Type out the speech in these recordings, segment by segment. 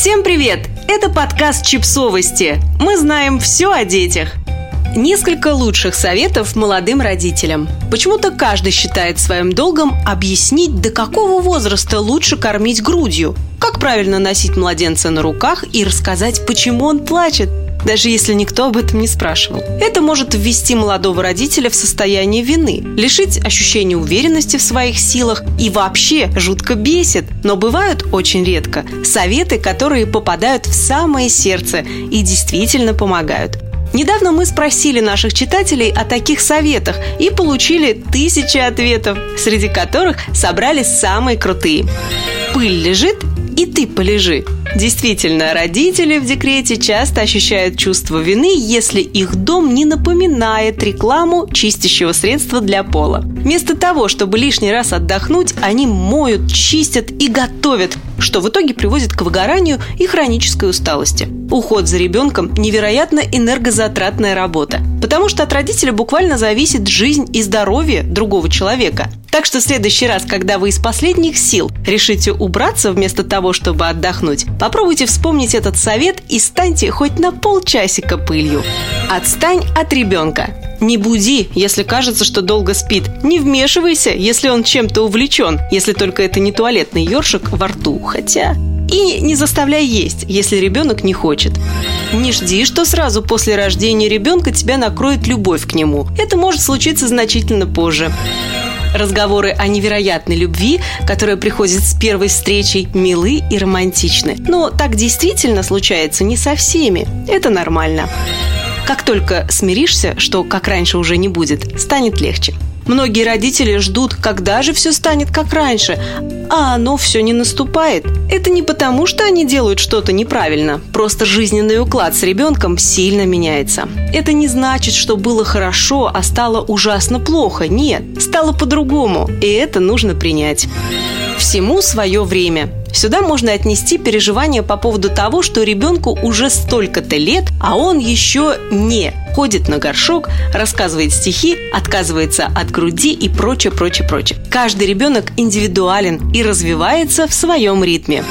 Всем привет! Это подкаст «Чипсовости». Мы знаем все о детях. Несколько лучших советов молодым родителям. Почему-то каждый считает своим долгом объяснить, до какого возраста лучше кормить грудью, как правильно носить младенца на руках и рассказать, почему он плачет, даже если никто об этом не спрашивал. Это может ввести молодого родителя в состояние вины, лишить ощущения уверенности в своих силах и вообще жутко бесит. Но бывают очень редко советы, которые попадают в самое сердце и действительно помогают. Недавно мы спросили наших читателей о таких советах и получили тысячи ответов, среди которых собрали самые крутые. Пыль лежит, и ты полежи. Действительно, родители в декрете часто ощущают чувство вины, если их дом не напоминает рекламу чистящего средства для пола. Вместо того, чтобы лишний раз отдохнуть, они моют, чистят и готовят, что в итоге приводит к выгоранию и хронической усталости. Уход за ребенком – невероятно энергозатратная работа, потому что от родителя буквально зависит жизнь и здоровье другого человека. Так что в следующий раз, когда вы из последних сил решите убраться вместо того, чтобы отдохнуть, попробуйте вспомнить этот совет и станьте хоть на полчасика пылью. Отстань от ребенка. Не буди, если кажется, что долго спит. Не вмешивайся, если он чем-то увлечен, если только это не туалетный ёршик во рту. Хотя... И не заставляй есть, если ребенок не хочет. Не жди, что сразу после рождения ребенка тебя накроет любовь к нему. Это может случиться значительно позже. Разговоры о невероятной любви, которая приходит с первой встречей, милы и романтичны. Но так действительно случается не со всеми. Это нормально. Как только смиришься, что как раньше уже не будет, станет легче. Многие родители ждут, когда же все станет как раньше, а оно все не наступает. Это не потому, что они делают что-то неправильно, просто жизненный уклад с ребенком сильно меняется. Это не значит, что было хорошо, а стало ужасно плохо. Нет, стало по-другому, и это нужно принять. Всему свое время. Сюда можно отнести переживания по поводу того, что ребенку уже столько-то лет, а он еще не ходит на горшок, рассказывает стихи, отказывается от груди и прочее, прочее, прочее. Каждый ребенок индивидуален и развивается в своем ритме.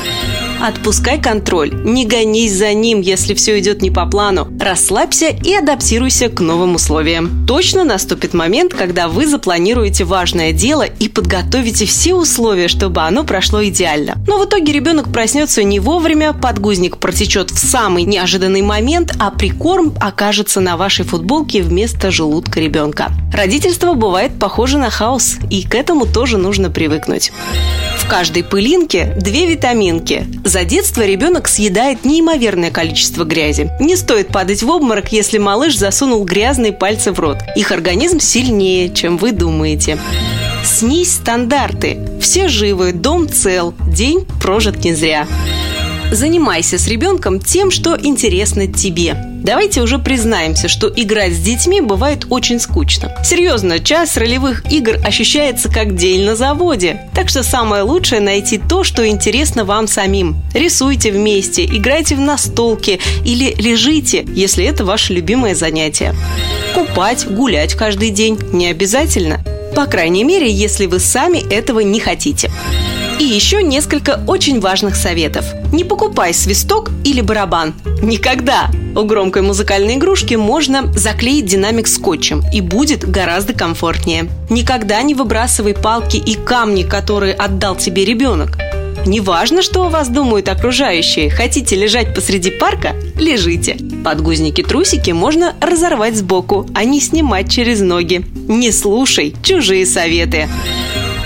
Отпускай контроль, не гонись за ним, если все идет не по плану. Расслабься и адаптируйся к новым условиям. Точно наступит момент, когда вы запланируете важное дело и подготовите все условия, чтобы оно прошло идеально. Но в итоге ребенок проснется не вовремя, подгузник протечет в самый неожиданный момент, а прикорм окажется на вашей футболке вместо желудка ребенка. Родительство бывает похоже на хаос, и к этому тоже нужно привыкнуть. Каждой пылинке две витаминки. За детство ребенок съедает неимоверное количество грязи. Не стоит падать в обморок, если малыш засунул грязные пальцы в рот. Их организм сильнее, чем вы думаете. Снизь стандарты. Все живы, дом цел, день прожит не зря. Занимайся с ребенком тем, что интересно тебе. Давайте уже признаемся, что играть с детьми бывает очень скучно. Серьезно, час ролевых игр ощущается как день на заводе. Так что самое лучшее найти то, что интересно вам самим. Рисуйте вместе, играйте в настолки или лежите, если это ваше любимое занятие. Купать, гулять каждый день не обязательно. По крайней мере, если вы сами этого не хотите. И еще несколько очень важных советов. Не покупай свисток или барабан. Никогда! У громкой музыкальной игрушки можно заклеить динамик скотчем и будет гораздо комфортнее. Никогда не выбрасывай палки и камни, которые отдал тебе ребенок. Неважно, что о вас думают окружающие. Хотите лежать посреди парка – лежите. Подгузники-трусики можно разорвать сбоку, а не снимать через ноги. Не слушай чужие советы.